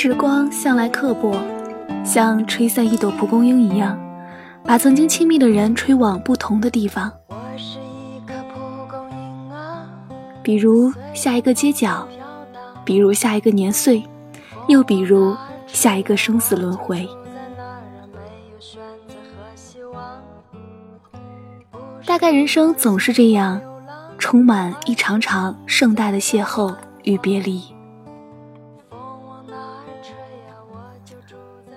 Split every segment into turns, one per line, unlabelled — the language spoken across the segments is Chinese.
时光向来刻薄，像吹散一朵蒲公英一样，把曾经亲密的人吹往不同的地方。比如下一个街角，比如下一个年岁，又比如下一个生死轮回。大概人生总是这样，充满一场场盛大的邂逅与别离。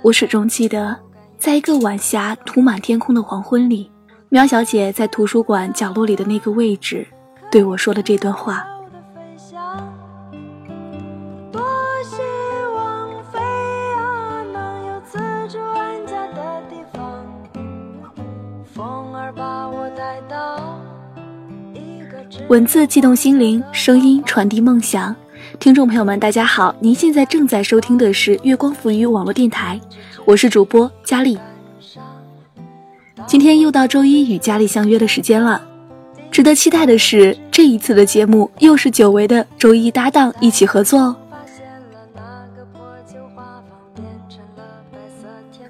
我始终记得，在一个晚霞涂满天空的黄昏里，喵小姐在图书馆角落里的那个位置，对我说了这段话。文字悸动心灵，声音传递梦想。听众朋友们，大家好，您现在正在收听的是月光浮语网络电台，我是主播佳丽。今天又到周一与佳丽相约的时间了。值得期待的是，这一次的节目又是久违的周一搭档一起合作哦。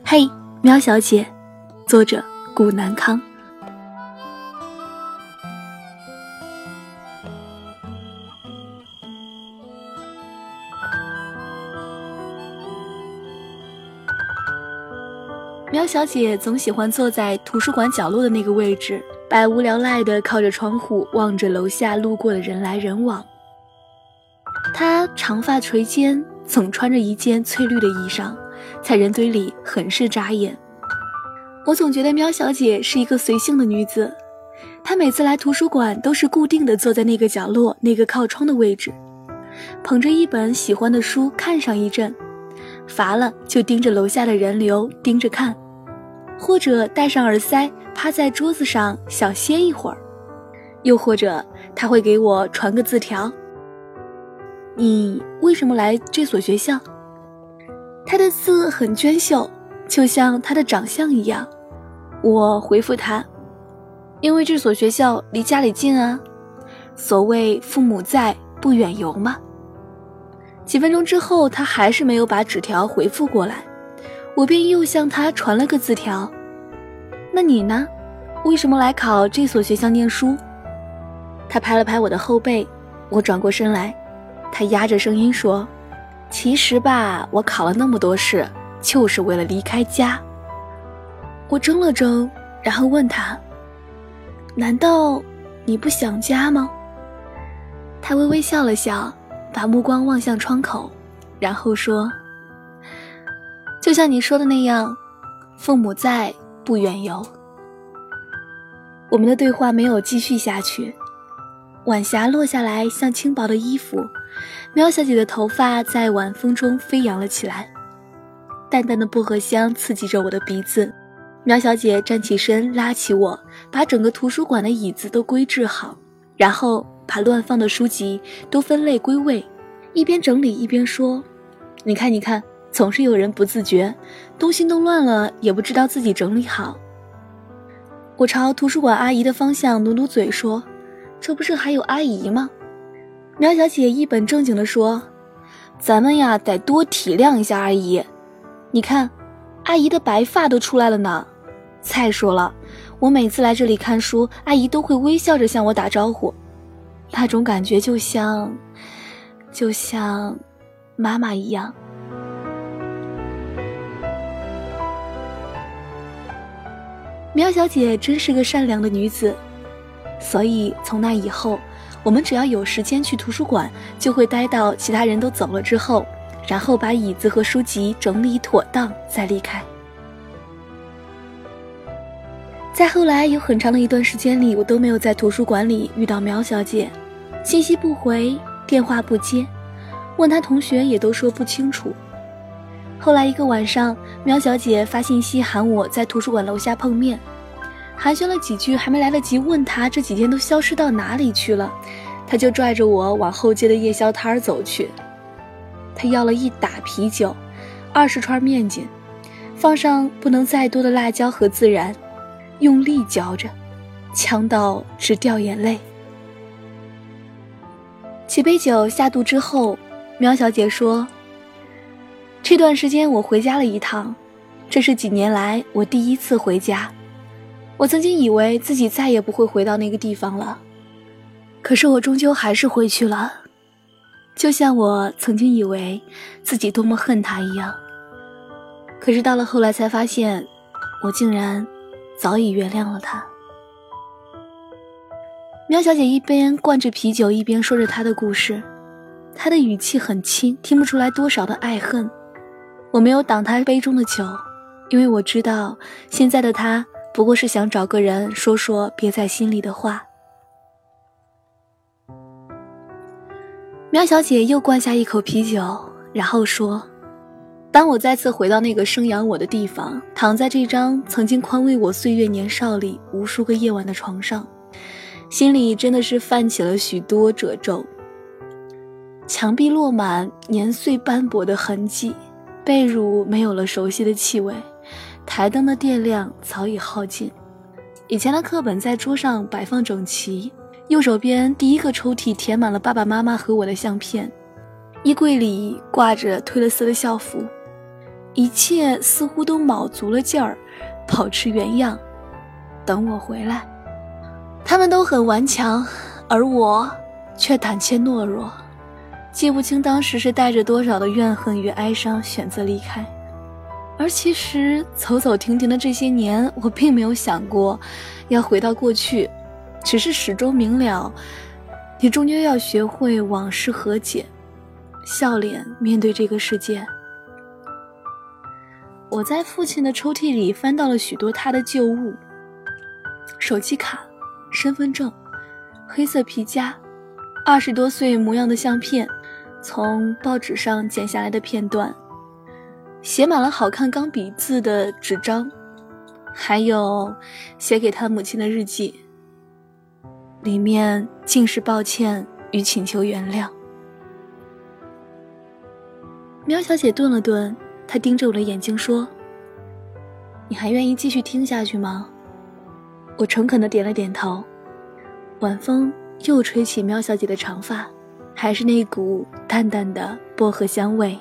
嘿，喵小姐，作者古南康。喵小姐总喜欢坐在图书馆角落的那个位置，百无聊赖地靠着窗户望着楼下路过的人来人往。她长发垂肩，总穿着一件翠绿的衣裳，在人堆里很是扎眼。我总觉得喵小姐是一个随性的女子，她每次来图书馆都是固定的坐在那个角落那个靠窗的位置，捧着一本喜欢的书看上一阵。乏了就盯着楼下的人流盯着看，或者戴上耳塞趴在桌子上小歇一会儿，又或者他会给我传个字条：“你为什么来这所学校？”他的字很娟秀，就像他的长相一样。我回复他：“因为这所学校离家里近啊，所谓父母在，不远游嘛。”几分钟之后，他还是没有把纸条回复过来，我便又向他传了个字条：“那你呢？为什么来考这所学校念书？”他拍了拍我的后背，我转过身来，他压着声音说：“其实吧，我考了那么多试，就是为了离开家。”我怔了怔，然后问他：“难道你不想家吗？”他微微笑了笑。把目光望向窗口，然后说：“就像你说的那样，父母在，不远游。”我们的对话没有继续下去。晚霞落下来，像轻薄的衣服，喵小姐的头发在晚风中飞扬了起来，淡淡的薄荷香刺激着我的鼻子。喵小姐站起身，拉起我，把整个图书馆的椅子都归置好，然后。把乱放的书籍都分类归位，一边整理一边说：“你看，你看，总是有人不自觉，东西弄乱了也不知道自己整理好。”我朝图书馆阿姨的方向努努嘴说：“这不是还有阿姨吗？”苗小姐一本正经地说：“咱们呀，得多体谅一下阿姨。你看，阿姨的白发都出来了呢。再说了，我每次来这里看书，阿姨都会微笑着向我打招呼。”那种感觉就像，就像妈妈一样。苗小姐真是个善良的女子，所以从那以后，我们只要有时间去图书馆，就会待到其他人都走了之后，然后把椅子和书籍整理妥当再离开。在后来有很长的一段时间里，我都没有在图书馆里遇到苗小姐。信息不回，电话不接，问她同学也都说不清楚。后来一个晚上，苗小姐发信息喊我在图书馆楼下碰面，寒暄了几句，还没来得及问他这几天都消失到哪里去了，他就拽着我往后街的夜宵摊儿走去。他要了一打啤酒，二十串面筋，放上不能再多的辣椒和孜然，用力嚼着，呛到直掉眼泪。几杯酒下肚之后，苗小姐说：“这段时间我回家了一趟，这是几年来我第一次回家。我曾经以为自己再也不会回到那个地方了，可是我终究还是回去了，就像我曾经以为自己多么恨他一样。可是到了后来才发现，我竟然早已原谅了他。苗小姐一边灌着啤酒，一边说着她的故事，她的语气很轻，听不出来多少的爱恨。我没有挡她杯中的酒，因为我知道现在的她不过是想找个人说说憋在心里的话。苗小姐又灌下一口啤酒，然后说：“当我再次回到那个生养我的地方，躺在这张曾经宽慰我岁月年少里无数个夜晚的床上。”心里真的是泛起了许多褶皱，墙壁落满年岁斑驳的痕迹，被褥没有了熟悉的气味，台灯的电量早已耗尽。以前的课本在桌上摆放整齐，右手边第一个抽屉填满了爸爸妈妈和我的相片，衣柜里挂着褪了色的校服，一切似乎都卯足了劲儿，保持原样，等我回来。他们都很顽强，而我却胆怯懦弱。记不清当时是带着多少的怨恨与哀伤选择离开。而其实走走停停的这些年，我并没有想过要回到过去，只是始终明了，你终究要学会往事和解，笑脸面对这个世界。我在父亲的抽屉里翻到了许多他的旧物，手机卡。身份证，黑色皮夹，二十多岁模样的相片，从报纸上剪下来的片段，写满了好看钢笔字的纸张，还有写给他母亲的日记，里面尽是抱歉与请求原谅。苗小姐顿了顿，她盯着我的眼睛说：“你还愿意继续听下去吗？”我诚恳的点了点头，晚风又吹起喵小姐的长发，还是那股淡淡的薄荷香味。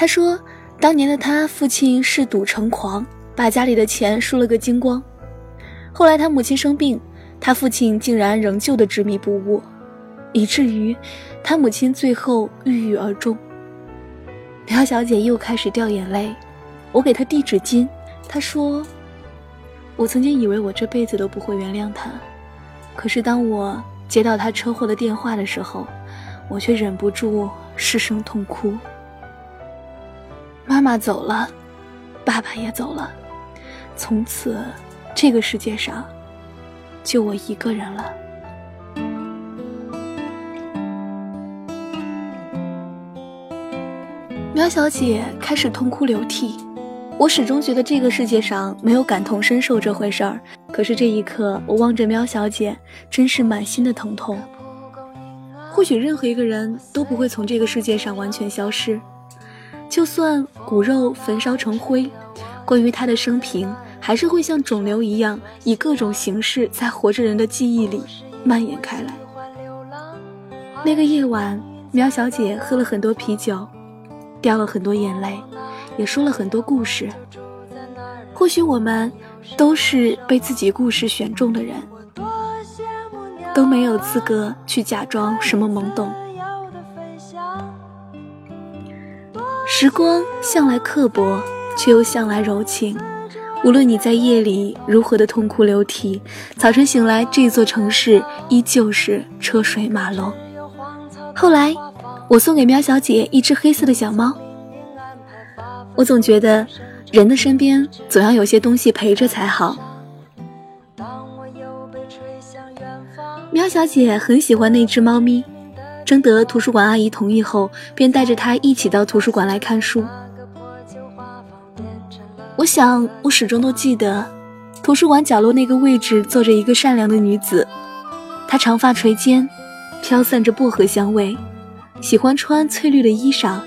他说，当年的他父亲嗜赌成狂，把家里的钱输了个精光。后来他母亲生病，他父亲竟然仍旧的执迷不悟，以至于他母亲最后郁郁而终。苗小姐又开始掉眼泪，我给她递纸巾，她说。我曾经以为我这辈子都不会原谅他，可是当我接到他车祸的电话的时候，我却忍不住失声痛哭。妈妈走了，爸爸也走了，从此这个世界上就我一个人了。苗小姐开始痛哭流涕。我始终觉得这个世界上没有感同身受这回事儿，可是这一刻，我望着喵小姐，真是满心的疼痛。或许任何一个人都不会从这个世界上完全消失，就算骨肉焚烧成灰，关于他的生平，还是会像肿瘤一样，以各种形式在活着人的记忆里蔓延开来。那个夜晚，喵小姐喝了很多啤酒，掉了很多眼泪。也说了很多故事，或许我们都是被自己故事选中的人，都没有资格去假装什么懵懂。时光向来刻薄，却又向来柔情。无论你在夜里如何的痛哭流涕，早晨醒来，这座城市依旧是车水马龙。后来，我送给喵小姐一只黑色的小猫。我总觉得，人的身边总要有些东西陪着才好。喵小姐很喜欢那只猫咪，征得图书馆阿姨同意后，便带着它一起到图书馆来看书。我想，我始终都记得，图书馆角落那个位置坐着一个善良的女子，她长发垂肩，飘散着薄荷香味，喜欢穿翠绿的衣裳。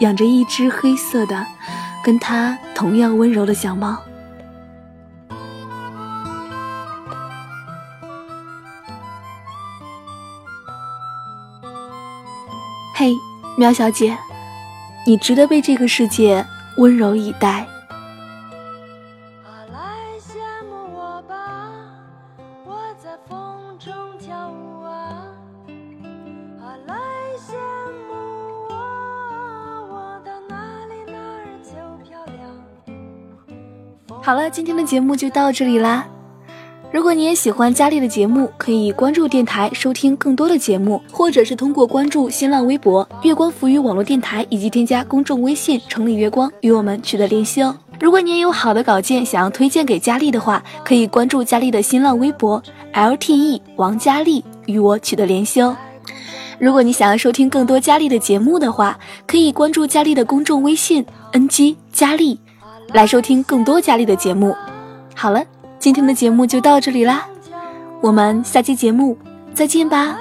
养着一只黑色的，跟她同样温柔的小猫。嘿，喵小姐，你值得被这个世界温柔以待。好了，今天的节目就到这里啦。如果你也喜欢佳丽的节目，可以关注电台收听更多的节目，或者是通过关注新浪微博“月光浮语网络电台”以及添加公众微信“城里月光”与我们取得联系哦。如果你也有好的稿件想要推荐给佳丽的话，可以关注佳丽的新浪微博 “lte 王佳丽”与我取得联系哦。如果你想要收听更多佳丽的节目的话，可以关注佳丽的公众微信 “ng 佳丽”。来收听更多佳丽的节目。好了，今天的节目就到这里啦，我们下期节目再见吧。